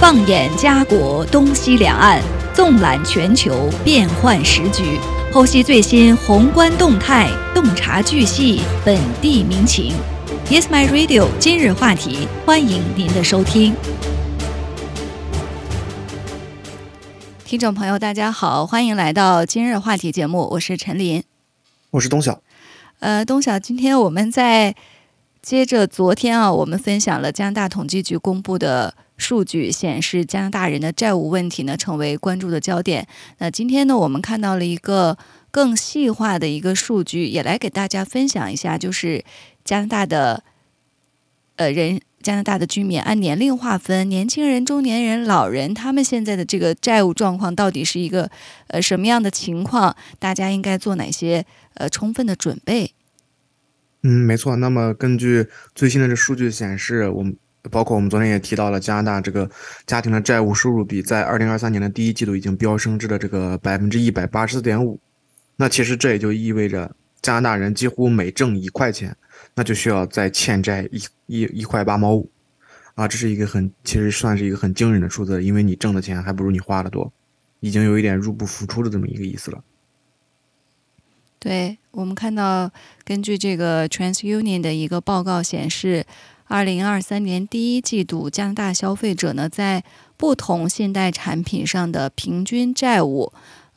放眼家国东西两岸，纵览全球变幻时局，剖析最新宏观动态，洞察巨细本地民情。Yes, my radio。今日话题，欢迎您的收听。听众朋友，大家好，欢迎来到今日话题节目，我是陈琳，我是东晓。呃，东晓，今天我们在接着昨天啊，我们分享了加拿大统计局公布的数据，显示加拿大人的债务问题呢成为关注的焦点。那今天呢，我们看到了一个更细化的一个数据，也来给大家分享一下，就是加拿大的呃人，加拿大的居民按年龄划分，年轻人、中年人、老人，他们现在的这个债务状况到底是一个呃什么样的情况？大家应该做哪些呃充分的准备？嗯，没错。那么根据最新的这数据显示，我们包括我们昨天也提到了，加拿大这个家庭的债务收入比在二零二三年的第一季度已经飙升至了这个百分之一百八十四点五。那其实这也就意味着加拿大人几乎每挣一块钱，那就需要再欠债一一一块八毛五啊，这是一个很其实算是一个很惊人的数字，因为你挣的钱还不如你花的多，已经有一点入不敷出的这么一个意思了。对我们看到，根据这个 TransUnion 的一个报告显示，二零二三年第一季度加拿大消费者呢，在不同信贷产品上的平均债务，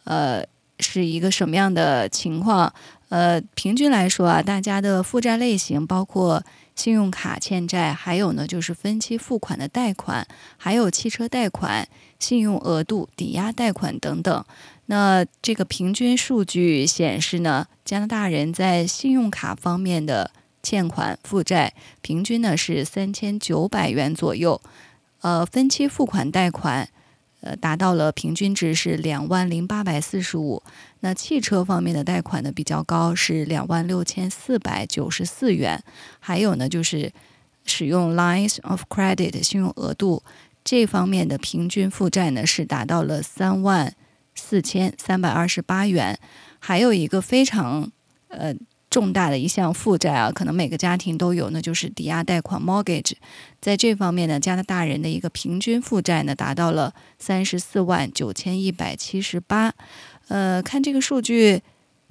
呃，是一个什么样的情况？呃，平均来说啊，大家的负债类型包括信用卡欠债，还有呢就是分期付款的贷款，还有汽车贷款、信用额度、抵押贷款等等。那这个平均数据显示呢，加拿大人在信用卡方面的欠款负债平均呢是三千九百元左右，呃，分期付款贷款呃达到了平均值是两万零八百四十五。那汽车方面的贷款呢比较高，是两万六千四百九十四元。还有呢就是使用 lines of credit 信用额度这方面的平均负债呢是达到了三万。四千三百二十八元，还有一个非常呃重大的一项负债啊，可能每个家庭都有，那就是抵押贷款 mortgage。在这方面呢，加拿大人的一个平均负债呢达到了三十四万九千一百七十八。呃，看这个数据，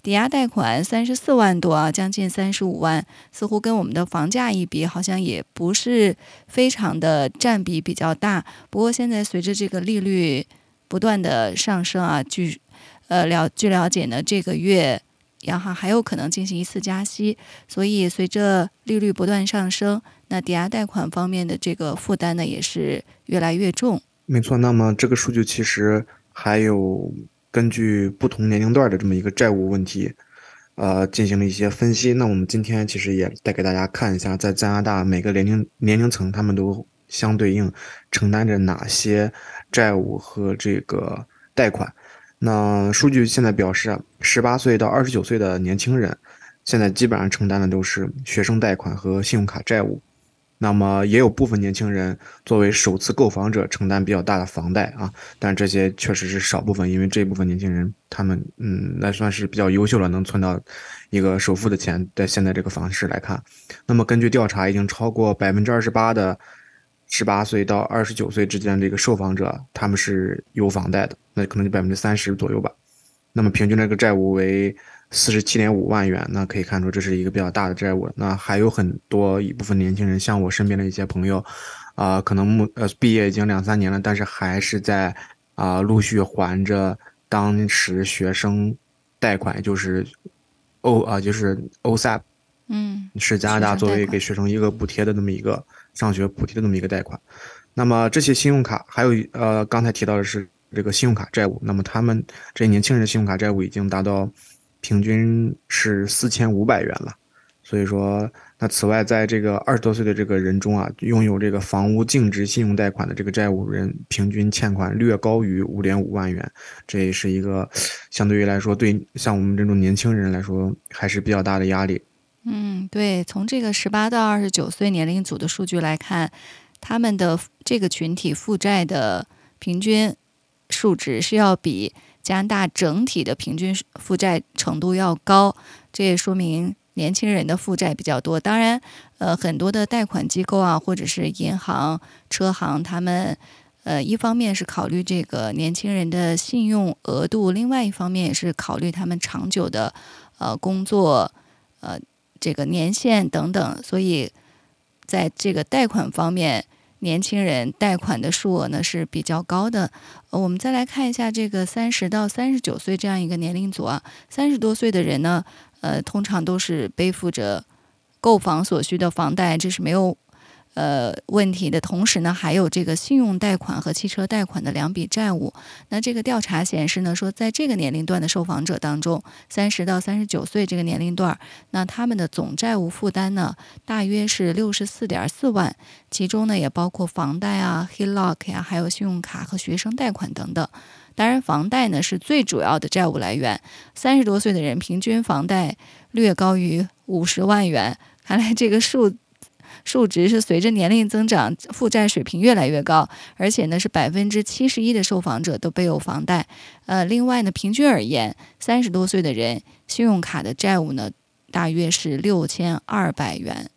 抵押贷款三十四万多啊，将近三十五万，似乎跟我们的房价一比，好像也不是非常的占比比较大。不过现在随着这个利率，不断的上升啊，据呃了据了解呢，这个月央行还有可能进行一次加息，所以随着利率不断上升，那抵押贷款方面的这个负担呢也是越来越重。没错，那么这个数据其实还有根据不同年龄段的这么一个债务问题，呃，进行了一些分析。那我们今天其实也带给大家看一下，在加拿大每个年龄年龄层，他们都相对应承担着哪些。债务和这个贷款，那数据现在表示，十八岁到二十九岁的年轻人，现在基本上承担的都是学生贷款和信用卡债务。那么也有部分年轻人作为首次购房者承担比较大的房贷啊，但这些确实是少部分，因为这部分年轻人他们嗯，那算是比较优秀了，能存到一个首付的钱，在现在这个房市来看，那么根据调查，已经超过百分之二十八的。十八岁到二十九岁之间这个受访者，他们是有房贷的，那可能就百分之三十左右吧。那么平均这个债务为四十七点五万元，那可以看出这是一个比较大的债务。那还有很多一部分年轻人，像我身边的一些朋友，啊，可能目呃毕业已经两三年了，但是还是在啊陆续还着当时学生贷款，就是 O 啊就是 OSAP。嗯，是加拿大作为给学生一个补贴的那么一个上学补贴的那么一个贷款。那么这些信用卡还有呃，刚才提到的是这个信用卡债务。那么他们这些年轻人的信用卡债务已经达到平均是四千五百元了。所以说，那此外，在这个二十多岁的这个人中啊，拥有这个房屋净值信用贷款的这个债务人，平均欠款略高于五点五万元。这也是一个相对于来说，对像我们这种年轻人来说，还是比较大的压力。嗯，对，从这个十八到二十九岁年龄组的数据来看，他们的这个群体负债的平均数值是要比加拿大整体的平均负债程度要高，这也说明年轻人的负债比较多。当然，呃，很多的贷款机构啊，或者是银行、车行，他们呃，一方面是考虑这个年轻人的信用额度，另外一方面也是考虑他们长久的呃工作呃这个年限等等，所以在这个贷款方面。年轻人贷款的数额呢是比较高的，我们再来看一下这个三十到三十九岁这样一个年龄组啊，三十多岁的人呢，呃，通常都是背负着购房所需的房贷，这是没有。呃，问题的同时呢，还有这个信用贷款和汽车贷款的两笔债务。那这个调查显示呢，说在这个年龄段的受访者当中，三十到三十九岁这个年龄段，那他们的总债务负担呢，大约是六十四点四万，其中呢也包括房贷啊、HELOC 呀，还有信用卡和学生贷款等等。当然，房贷呢是最主要的债务来源。三十多岁的人平均房贷略高于五十万元，看来这个数。数值是随着年龄增长，负债水平越来越高，而且呢是百分之七十一的受访者都备有房贷。呃，另外呢，平均而言，三十多岁的人信用卡的债务呢大约是六千二百元。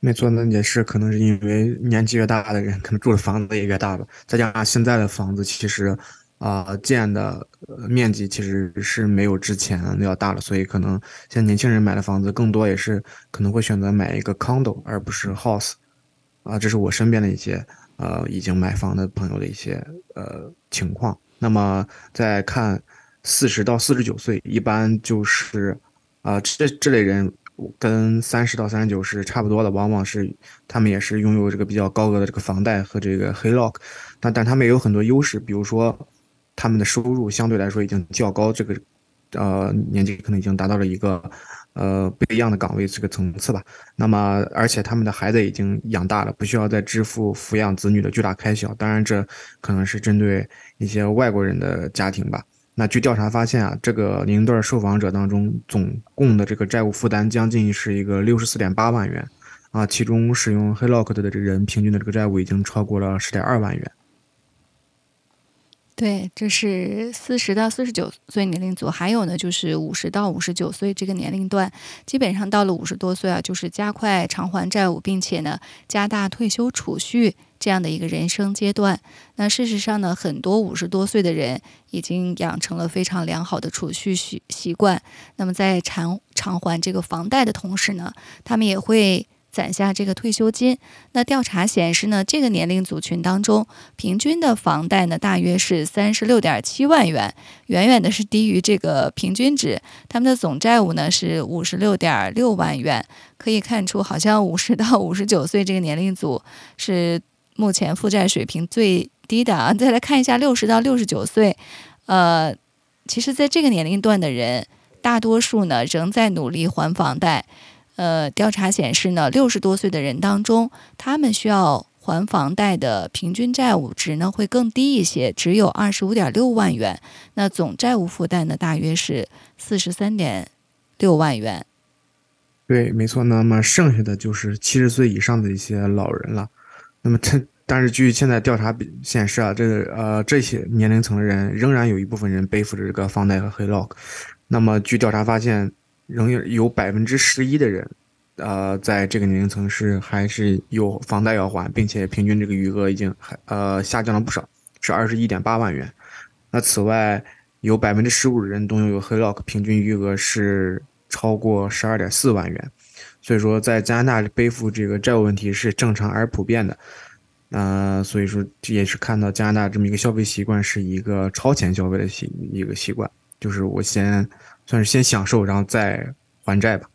没错，那也是可能是因为年纪越大的人，可能住的房子也越大吧，再加上现在的房子其实。啊，建的面积其实是没有之前要大了，所以可能现在年轻人买的房子更多也是可能会选择买一个 condo 而不是 house。啊，这是我身边的一些呃已经买房的朋友的一些呃情况。那么再看四十到四十九岁，一般就是啊这这类人跟三十到三十九是差不多的，往往是他们也是拥有这个比较高额的这个房贷和这个 HELOC，但但他们也有很多优势，比如说。他们的收入相对来说已经较高，这个，呃，年纪可能已经达到了一个，呃，不一样的岗位这个层次吧。那么，而且他们的孩子已经养大了，不需要再支付抚养子女的巨大开销。当然，这可能是针对一些外国人的家庭吧。那据调查发现啊，这个年龄段受访者当中，总共的这个债务负担将近是一个六十四点八万元，啊，其中使用 HELOC 的这个人平均的这个债务已经超过了十点二万元。对，这是四十到四十九岁年龄组，还有呢，就是五十到五十九岁这个年龄段，基本上到了五十多岁啊，就是加快偿还债务，并且呢，加大退休储蓄这样的一个人生阶段。那事实上呢，很多五十多岁的人已经养成了非常良好的储蓄习习惯。那么在偿偿还这个房贷的同时呢，他们也会。攒下这个退休金。那调查显示呢，这个年龄组群当中，平均的房贷呢大约是三十六点七万元，远远的是低于这个平均值。他们的总债务呢是五十六点六万元。可以看出，好像五十到五十九岁这个年龄组是目前负债水平最低的啊。再来看一下六十到六十九岁，呃，其实在这个年龄段的人，大多数呢仍在努力还房贷。呃，调查显示呢，六十多岁的人当中，他们需要还房贷的平均债务值呢会更低一些，只有二十五点六万元。那总债务负担呢，大约是四十三点六万元。对，没错。那么剩下的就是七十岁以上的一些老人了。那么这，但是据现在调查显示啊，这个呃这些年龄层的人仍然有一部分人背负着这个房贷和黑 lock。那么据调查发现。仍有有百分之十一的人，呃，在这个年龄层是还是有房贷要还，并且平均这个余额已经还呃下降了不少，是二十一点八万元。那此外，有百分之十五的人都拥有 HELOC，平均余额是超过十二点四万元。所以说，在加拿大背负这个债务问题是正常而普遍的。呃，所以说这也是看到加拿大这么一个消费习惯是一个超前消费的习一个习惯，就是我先。算是先享受，然后再还债吧。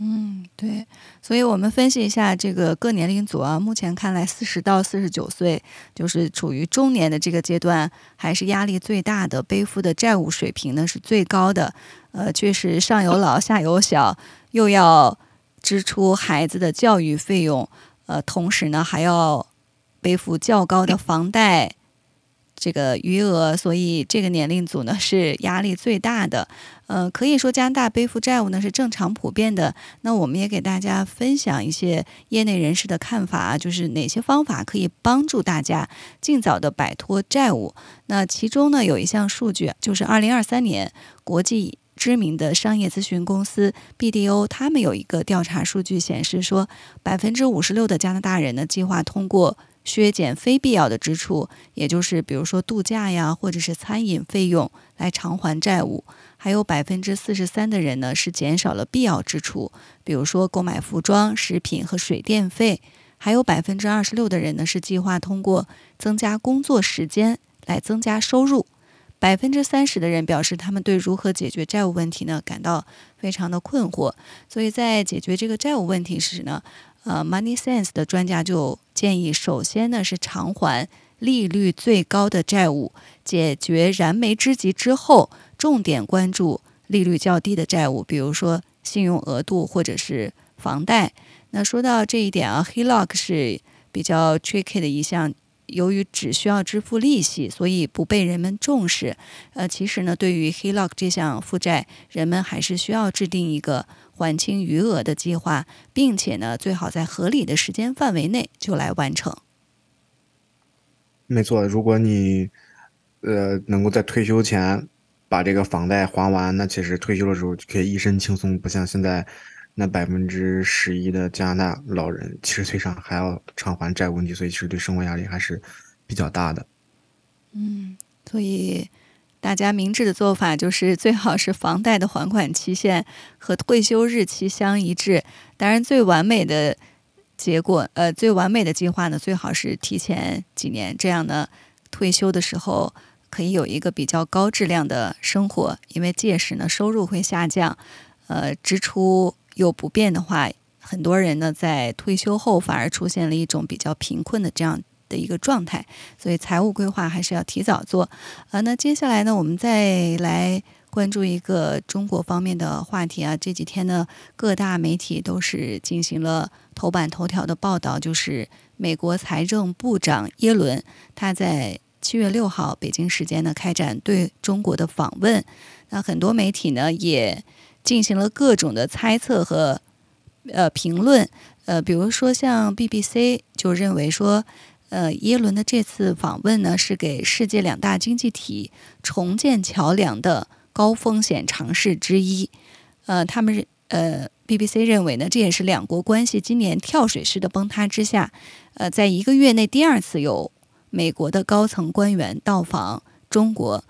嗯，对，所以我们分析一下这个各年龄组啊，目前看来，四十到四十九岁就是处于中年的这个阶段，还是压力最大的，背负的债务水平呢是最高的。呃，确实上有老下有小，又要支出孩子的教育费用，呃，同时呢还要背负较高的房贷。这个余额，所以这个年龄组呢是压力最大的。呃，可以说加拿大背负债务呢是正常普遍的。那我们也给大家分享一些业内人士的看法，就是哪些方法可以帮助大家尽早的摆脱债务。那其中呢有一项数据，就是二零二三年国际知名的商业咨询公司 BDO 他们有一个调查数据显示说，百分之五十六的加拿大人呢计划通过。削减非必要的支出，也就是比如说度假呀，或者是餐饮费用来偿还债务。还有百分之四十三的人呢是减少了必要支出，比如说购买服装、食品和水电费。还有百分之二十六的人呢是计划通过增加工作时间来增加收入。百分之三十的人表示，他们对如何解决债务问题呢感到非常的困惑。所以在解决这个债务问题时呢，呃，Money Sense 的专家就建议，首先呢是偿还利率最高的债务，解决燃眉之急之后，重点关注利率较低的债务，比如说信用额度或者是房贷。那说到这一点啊，HELOC 是比较 tricky 的一项。由于只需要支付利息，所以不被人们重视。呃，其实呢，对于 HELOC 这项负债，人们还是需要制定一个还清余额的计划，并且呢，最好在合理的时间范围内就来完成。没错，如果你呃能够在退休前把这个房贷还完，那其实退休的时候就可以一身轻松，不像现在。那百分之十一的加拿大老人七十岁上还要偿还债务问题，所以其实对生活压力还是比较大的。嗯，所以大家明智的做法就是最好是房贷的还款期限和退休日期相一致。当然，最完美的结果，呃，最完美的计划呢，最好是提前几年，这样呢，退休的时候可以有一个比较高质量的生活，因为届时呢，收入会下降，呃，支出。又不变的话，很多人呢在退休后反而出现了一种比较贫困的这样的一个状态，所以财务规划还是要提早做。啊，那接下来呢，我们再来关注一个中国方面的话题啊。这几天呢，各大媒体都是进行了头版头条的报道，就是美国财政部长耶伦他在七月六号北京时间呢开展对中国的访问。那很多媒体呢也。进行了各种的猜测和呃评论，呃，比如说像 BBC 就认为说，呃，耶伦的这次访问呢是给世界两大经济体重建桥梁的高风险尝试之一，呃，他们呃 BBC 认为呢，这也是两国关系今年跳水式的崩塌之下，呃，在一个月内第二次有美国的高层官员到访中国，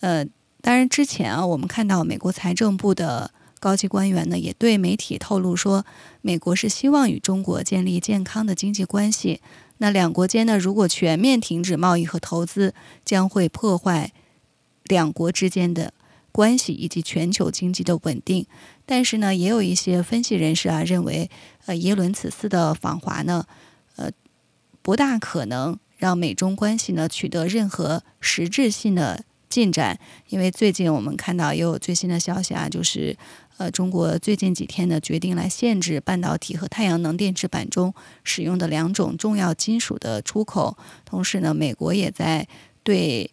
呃，当然之前啊，我们看到美国财政部的。高级官员呢也对媒体透露说，美国是希望与中国建立健康的经济关系。那两国间呢，如果全面停止贸易和投资，将会破坏两国之间的关系以及全球经济的稳定。但是呢，也有一些分析人士啊认为，呃，耶伦此次的访华呢，呃，不大可能让美中关系呢取得任何实质性的进展，因为最近我们看到也有最新的消息啊，就是。呃，中国最近几天呢，决定来限制半导体和太阳能电池板中使用的两种重要金属的出口。同时呢，美国也在对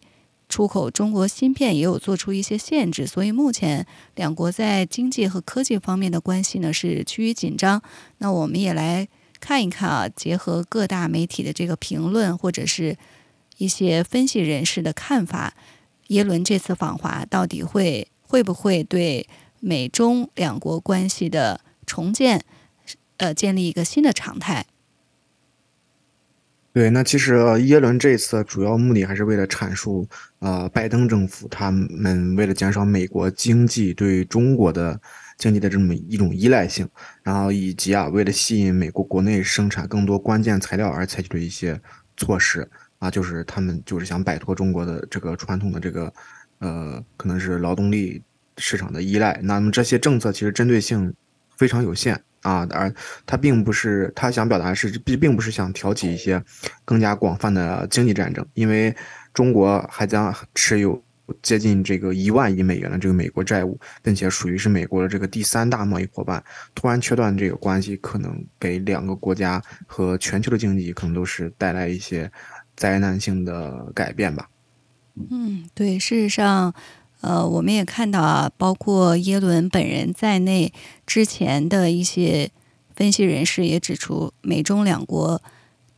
出口中国芯片也有做出一些限制。所以目前两国在经济和科技方面的关系呢是趋于紧张。那我们也来看一看啊，结合各大媒体的这个评论或者是一些分析人士的看法，耶伦这次访华到底会会不会对？美中两国关系的重建，呃，建立一个新的常态。对，那其实耶伦这次主要目的还是为了阐述，呃，拜登政府他们为了减少美国经济对中国的经济的这么一种依赖性，然后以及啊，为了吸引美国国内生产更多关键材料而采取的一些措施啊，就是他们就是想摆脱中国的这个传统的这个，呃，可能是劳动力。市场的依赖，那么这些政策其实针对性非常有限啊，而他并不是他想表达是并并不是想挑起一些更加广泛的经济战争，因为中国还将持有接近这个一万亿美元的这个美国债务，并且属于是美国的这个第三大贸易伙伴，突然切断这个关系，可能给两个国家和全球的经济可能都是带来一些灾难性的改变吧。嗯，对，事实上。呃，我们也看到啊，包括耶伦本人在内，之前的一些分析人士也指出，美中两国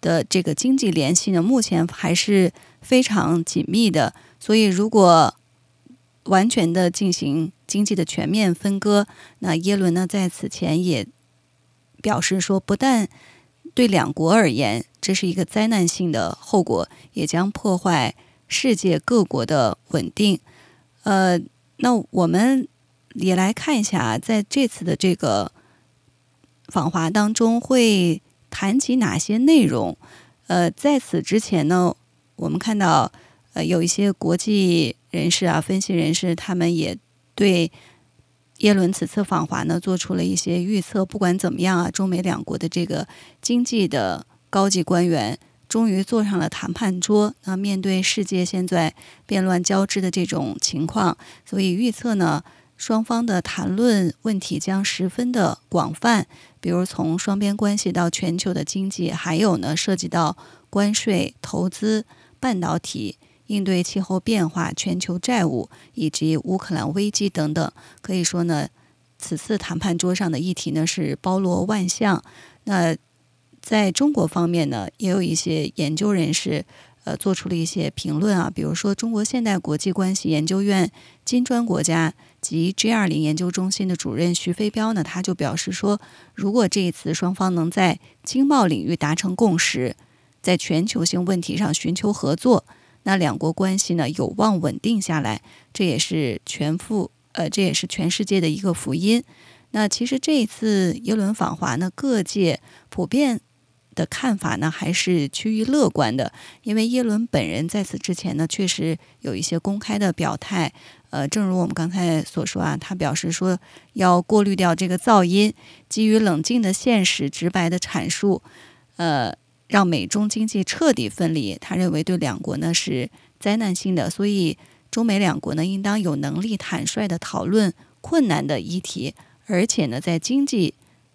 的这个经济联系呢，目前还是非常紧密的。所以，如果完全的进行经济的全面分割，那耶伦呢在此前也表示说，不但对两国而言，这是一个灾难性的后果，也将破坏世界各国的稳定。呃，那我们也来看一下，在这次的这个访华当中会谈及哪些内容。呃，在此之前呢，我们看到呃有一些国际人士啊、分析人士，他们也对。耶伦此次访华呢，做出了一些预测。不管怎么样啊，中美两国的这个经济的高级官员终于坐上了谈判桌。那面对世界现在变乱交织的这种情况，所以预测呢，双方的谈论问题将十分的广泛，比如从双边关系到全球的经济，还有呢，涉及到关税、投资、半导体。应对气候变化、全球债务以及乌克兰危机等等，可以说呢，此次谈判桌上的议题呢是包罗万象。那在中国方面呢，也有一些研究人士呃做出了一些评论啊，比如说中国现代国际关系研究院金砖国家及 G 二零研究中心的主任徐飞彪呢，他就表示说，如果这一次双方能在经贸领域达成共识，在全球性问题上寻求合作。那两国关系呢有望稳定下来，这也是全副呃，这也是全世界的一个福音。那其实这一次耶伦访华呢，各界普遍的看法呢还是趋于乐观的，因为耶伦本人在此之前呢确实有一些公开的表态。呃，正如我们刚才所说啊，他表示说要过滤掉这个噪音，基于冷静的现实、直白的阐述，呃。让美中经济彻底分离，他认为对两国呢是灾难性的，所以中美两国呢应当有能力坦率的讨论困难的议题，而且呢在经济，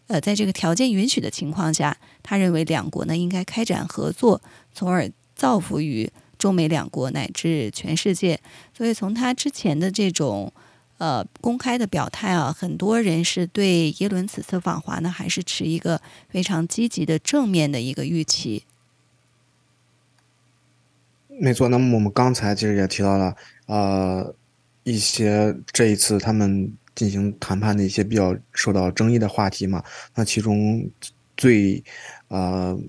呃，在这个条件允许的情况下，他认为两国呢应该开展合作，从而造福于中美两国乃至全世界。所以从他之前的这种。呃，公开的表态啊，很多人是对耶伦此次访华呢，还是持一个非常积极的正面的一个预期。没错，那么我们刚才其实也提到了，呃，一些这一次他们进行谈判的一些比较受到争议的话题嘛。那其中最呃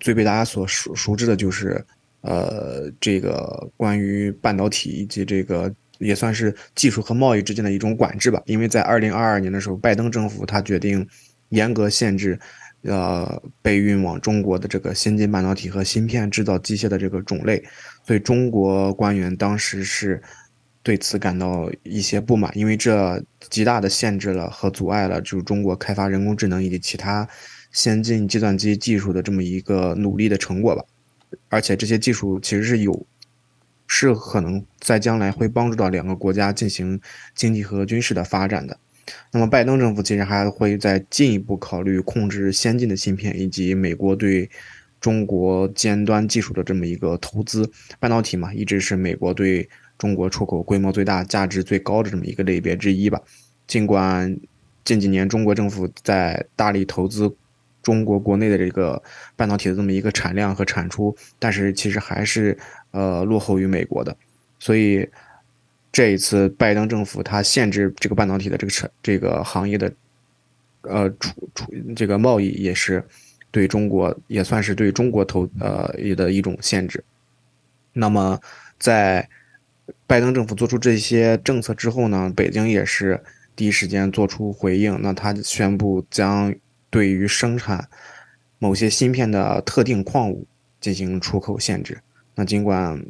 最被大家所熟熟知的就是呃这个关于半导体以及这个。也算是技术和贸易之间的一种管制吧，因为在二零二二年的时候，拜登政府他决定严格限制，呃，被运往中国的这个先进半导体和芯片制造机械的这个种类，所以中国官员当时是对此感到一些不满，因为这极大的限制了和阻碍了就是中国开发人工智能以及其他先进计算机技术的这么一个努力的成果吧，而且这些技术其实是有。是可能在将来会帮助到两个国家进行经济和军事的发展的。那么，拜登政府其实还会再进一步考虑控制先进的芯片，以及美国对中国尖端技术的这么一个投资。半导体嘛，一直是美国对中国出口规模最大、价值最高的这么一个类别之一吧。尽管近几年中国政府在大力投资中国国内的这个半导体的这么一个产量和产出，但是其实还是。呃，落后于美国的，所以这一次拜登政府他限制这个半导体的这个产这个行业的呃出出这个贸易，也是对中国也算是对中国投呃的一种限制。那么在拜登政府做出这些政策之后呢，北京也是第一时间做出回应。那他宣布将对于生产某些芯片的特定矿物进行出口限制。那尽管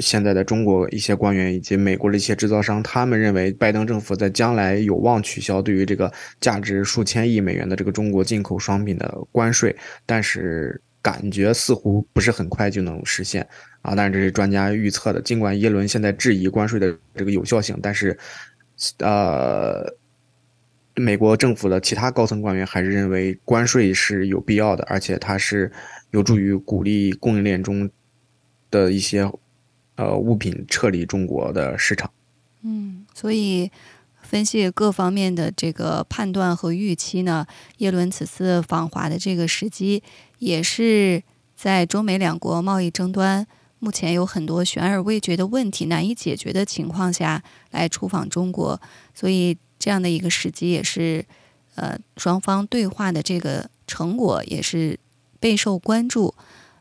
现在的中国一些官员以及美国的一些制造商，他们认为拜登政府在将来有望取消对于这个价值数千亿美元的这个中国进口商品的关税，但是感觉似乎不是很快就能实现啊。但是这是专家预测的。尽管耶伦现在质疑关税的这个有效性，但是呃，美国政府的其他高层官员还是认为关税是有必要的，而且它是。有助于鼓励供应链中的一些呃物品撤离中国的市场。嗯，所以分析各方面的这个判断和预期呢，耶伦此次访华的这个时机，也是在中美两国贸易争端目前有很多悬而未决的问题难以解决的情况下来出访中国，所以这样的一个时机也是呃双方对话的这个。成果也是备受关注。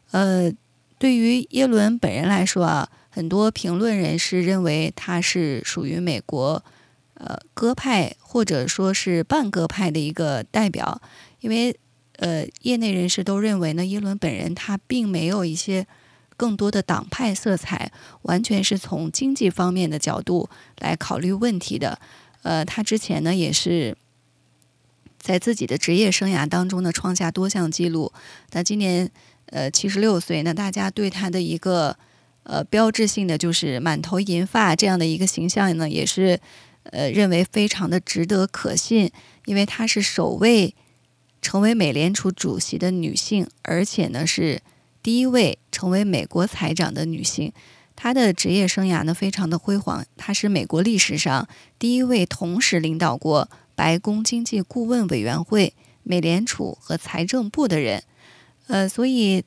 呃，对于耶伦本人来说啊，很多评论人士认为他是属于美国呃鸽派或者说是半鸽派的一个代表，因为呃业内人士都认为呢，耶伦本人他并没有一些更多的党派色彩，完全是从经济方面的角度来考虑问题的。呃，他之前呢也是。在自己的职业生涯当中呢，创下多项记录。那今年，呃，七十六岁。那大家对他的一个，呃，标志性的就是满头银发这样的一个形象呢，也是，呃，认为非常的值得可信。因为他是首位成为美联储主席的女性，而且呢是第一位成为美国财长的女性。她的职业生涯呢非常的辉煌，她是美国历史上第一位同时领导过。白宫经济顾问委员会、美联储和财政部的人，呃，所以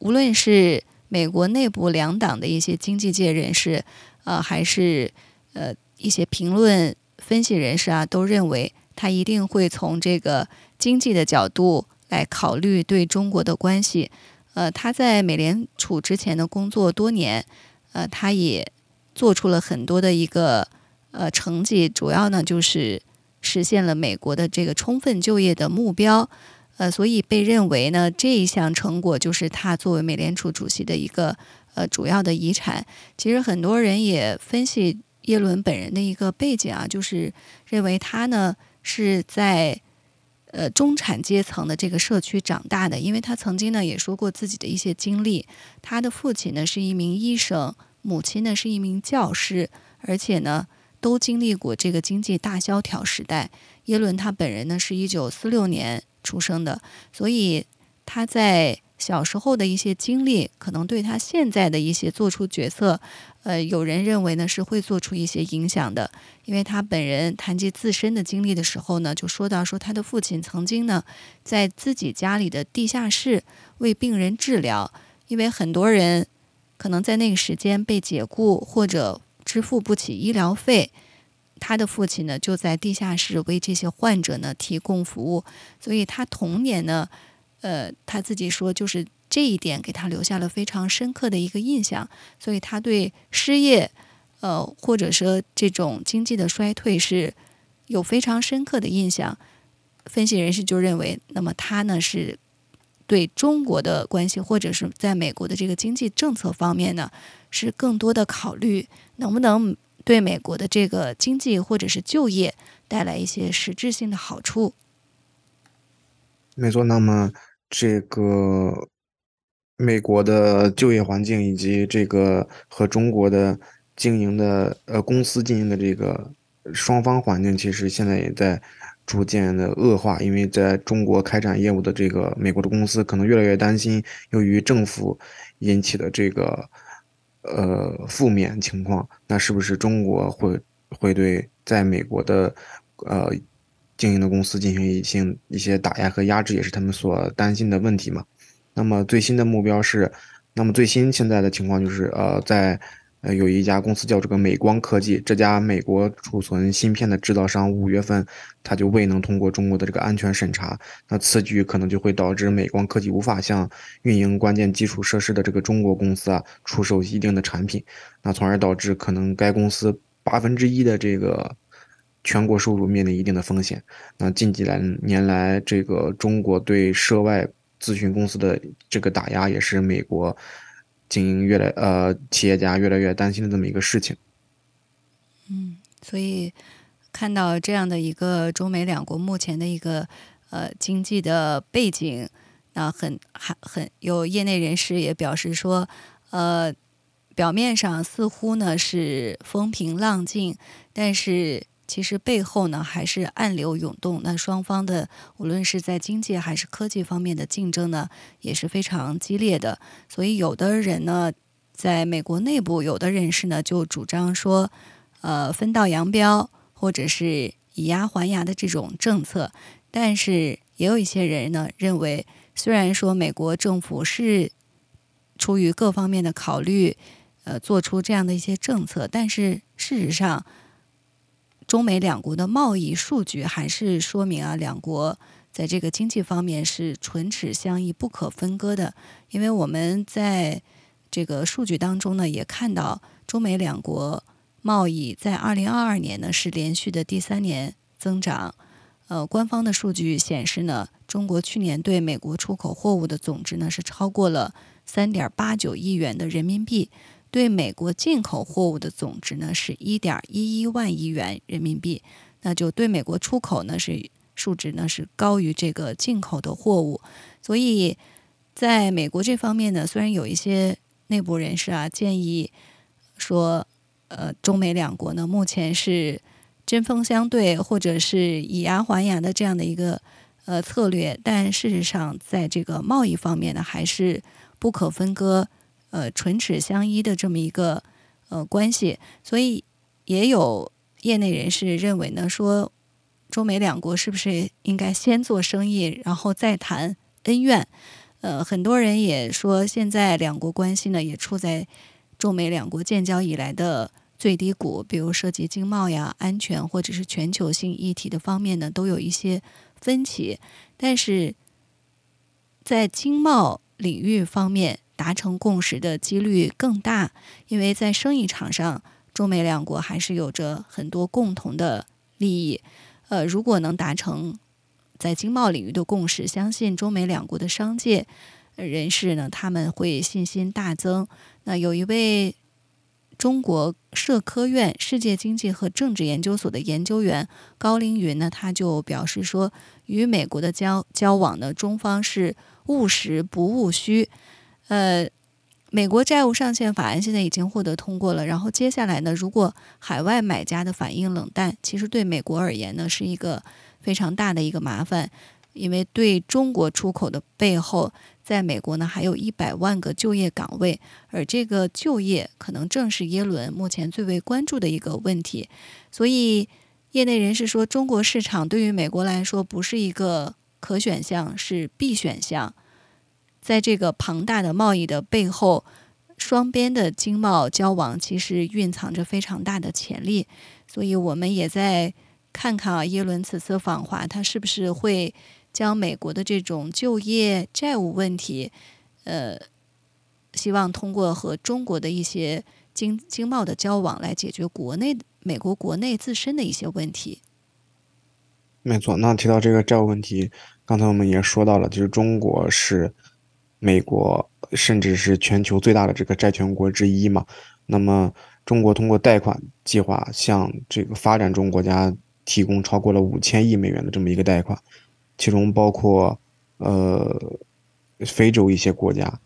无论是美国内部两党的一些经济界人士，呃，还是呃一些评论分析人士啊，都认为他一定会从这个经济的角度来考虑对中国的关系。呃，他在美联储之前的工作多年，呃，他也做出了很多的一个呃成绩，主要呢就是。实现了美国的这个充分就业的目标，呃，所以被认为呢，这一项成果就是他作为美联储主席的一个呃主要的遗产。其实很多人也分析耶伦本人的一个背景啊，就是认为他呢是在呃中产阶层的这个社区长大的，因为他曾经呢也说过自己的一些经历，他的父亲呢是一名医生，母亲呢是一名教师，而且呢。都经历过这个经济大萧条时代。耶伦他本人呢是一九四六年出生的，所以他在小时候的一些经历，可能对他现在的一些做出决策，呃，有人认为呢是会做出一些影响的。因为他本人谈及自身的经历的时候呢，就说到说他的父亲曾经呢在自己家里的地下室为病人治疗，因为很多人可能在那个时间被解雇或者。支付不起医疗费，他的父亲呢就在地下室为这些患者呢提供服务，所以他童年呢，呃，他自己说就是这一点给他留下了非常深刻的一个印象，所以他对失业，呃，或者说这种经济的衰退是有非常深刻的印象。分析人士就认为，那么他呢是对中国的关系，或者是在美国的这个经济政策方面呢，是更多的考虑。能不能对美国的这个经济或者是就业带来一些实质性的好处？没错，那么这个美国的就业环境以及这个和中国的经营的呃公司经营的这个双方环境，其实现在也在逐渐的恶化，因为在中国开展业务的这个美国的公司可能越来越担心，由于政府引起的这个。呃，负面情况，那是不是中国会会对在美国的呃经营的公司进行一些一些打压和压制，也是他们所担心的问题嘛？那么最新的目标是，那么最新现在的情况就是呃在。呃，有一家公司叫这个美光科技，这家美国储存芯片的制造商，五月份它就未能通过中国的这个安全审查，那此举可能就会导致美光科技无法向运营关键基础设施的这个中国公司啊出售一定的产品，那从而导致可能该公司八分之一的这个全国收入面临一定的风险。那近几来年来，这个中国对涉外咨询公司的这个打压，也是美国。经营越来呃，企业家越来越担心的这么一个事情。嗯，所以看到这样的一个中美两国目前的一个呃经济的背景，那很还很有业内人士也表示说，呃，表面上似乎呢是风平浪静，但是。其实背后呢还是暗流涌动，那双方的无论是在经济还是科技方面的竞争呢也是非常激烈的。所以有的人呢在美国内部，有的人士呢就主张说，呃，分道扬镳或者是以牙还牙的这种政策。但是也有一些人呢认为，虽然说美国政府是出于各方面的考虑，呃，做出这样的一些政策，但是事实上。中美两国的贸易数据还是说明啊，两国在这个经济方面是唇齿相依、不可分割的。因为我们在这个数据当中呢，也看到中美两国贸易在二零二二年呢是连续的第三年增长。呃，官方的数据显示呢，中国去年对美国出口货物的总值呢是超过了三点八九亿元的人民币，对美国进口货物的总值呢是一点一一万亿元人民币。那就对美国出口呢是数值呢是高于这个进口的货物，所以在美国这方面呢，虽然有一些内部人士啊建议说，呃，中美两国呢目前是。针锋相对，或者是以牙还牙的这样的一个呃策略，但事实上，在这个贸易方面呢，还是不可分割、呃唇齿相依的这么一个呃关系。所以，也有业内人士认为呢，说中美两国是不是应该先做生意，然后再谈恩怨？呃，很多人也说，现在两国关系呢，也处在中美两国建交以来的。最低谷，比如涉及经贸呀、安全或者是全球性议题的方面呢，都有一些分歧。但是在经贸领域方面达成共识的几率更大，因为在生意场上，中美两国还是有着很多共同的利益。呃，如果能达成在经贸领域的共识，相信中美两国的商界人士呢，他们会信心大增。那有一位。中国社科院世界经济和政治研究所的研究员高凌云呢，他就表示说，与美国的交交往呢，中方是务实不务虚。呃，美国债务上限法案现在已经获得通过了，然后接下来呢，如果海外买家的反应冷淡，其实对美国而言呢，是一个非常大的一个麻烦。因为对中国出口的背后，在美国呢还有一百万个就业岗位，而这个就业可能正是耶伦目前最为关注的一个问题。所以，业内人士说，中国市场对于美国来说不是一个可选项，是必选项。在这个庞大的贸易的背后，双边的经贸交往其实蕴藏着非常大的潜力。所以我们也在看看啊，耶伦此次访华，他是不是会？将美国的这种就业债务问题，呃，希望通过和中国的一些经经贸的交往来解决国内美国国内自身的一些问题。没错，那提到这个债务问题，刚才我们也说到了，就是中国是美国甚至是全球最大的这个债权国之一嘛。那么，中国通过贷款计划向这个发展中国家提供超过了五千亿美元的这么一个贷款。其中包括，呃，非洲一些国家。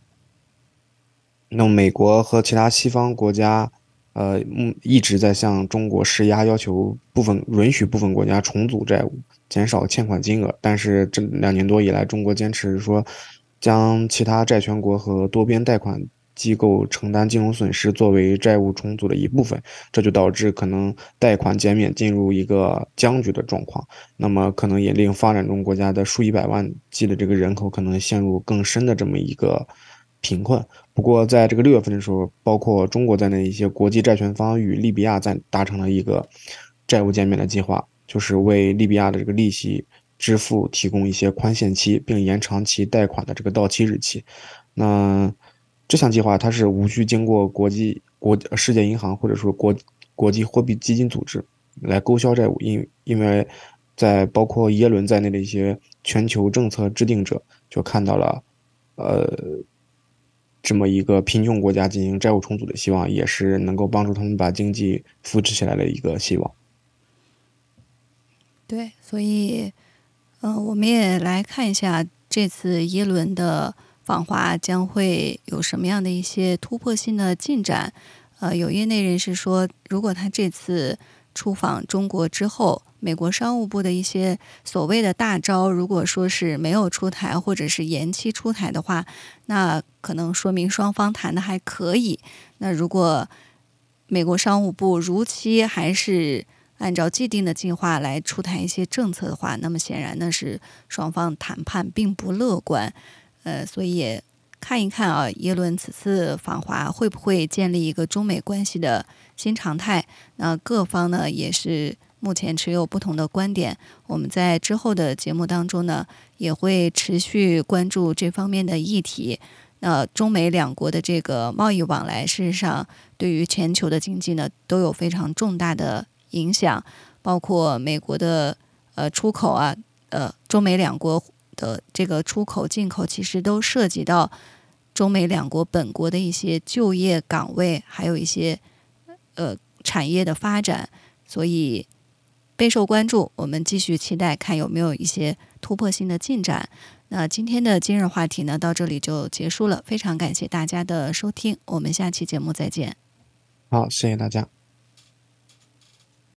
那么，美国和其他西方国家，呃，一直在向中国施压，要求部分允许部分国家重组债务，减少欠款金额。但是，这两年多以来，中国坚持说，将其他债权国和多边贷款。机构承担金融损失作为债务重组的一部分，这就导致可能贷款减免进入一个僵局的状况。那么可能也令发展中国家的数以百万计的这个人口可能陷入更深的这么一个贫困。不过在这个六月份的时候，包括中国在内一些国际债权方与利比亚在达成了一个债务减免的计划，就是为利比亚的这个利息支付提供一些宽限期，并延长其贷款的这个到期日期。那这项计划它是无需经过国际国世界银行或者说国国际货币基金组织来勾销债务，因因为，在包括耶伦在内的一些全球政策制定者就看到了，呃，这么一个贫穷国家进行债务重组的希望，也是能够帮助他们把经济扶持起来的一个希望。对，所以，嗯，我们也来看一下这次耶伦的。访华将会有什么样的一些突破性的进展？呃，有业内人士说，如果他这次出访中国之后，美国商务部的一些所谓的大招，如果说是没有出台或者是延期出台的话，那可能说明双方谈的还可以。那如果美国商务部如期还是按照既定的计划来出台一些政策的话，那么显然呢是双方谈判并不乐观。呃，所以看一看啊，耶伦此次访华会不会建立一个中美关系的新常态？那各方呢也是目前持有不同的观点。我们在之后的节目当中呢，也会持续关注这方面的议题。那中美两国的这个贸易往来，事实上对于全球的经济呢，都有非常重大的影响，包括美国的呃出口啊，呃，中美两国的这个出口进口，其实都涉及到中美两国本国的一些就业岗位，还有一些呃产业的发展，所以备受关注。我们继续期待看有没有一些突破性的进展。那今天的今日话题呢，到这里就结束了。非常感谢大家的收听，我们下期节目再见。好，谢谢大家。